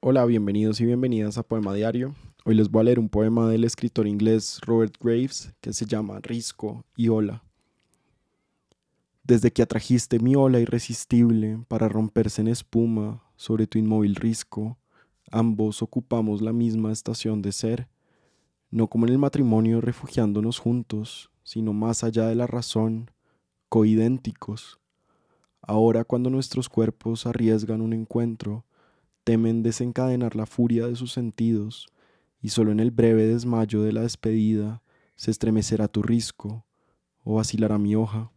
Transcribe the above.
Hola, bienvenidos y bienvenidas a Poema Diario. Hoy les voy a leer un poema del escritor inglés Robert Graves que se llama Risco y Ola. Desde que atrajiste mi ola irresistible para romperse en espuma sobre tu inmóvil risco, ambos ocupamos la misma estación de ser, no como en el matrimonio refugiándonos juntos, sino más allá de la razón, coidénticos. Ahora cuando nuestros cuerpos arriesgan un encuentro, temen desencadenar la furia de sus sentidos, y solo en el breve desmayo de la despedida se estremecerá tu risco o vacilará mi hoja.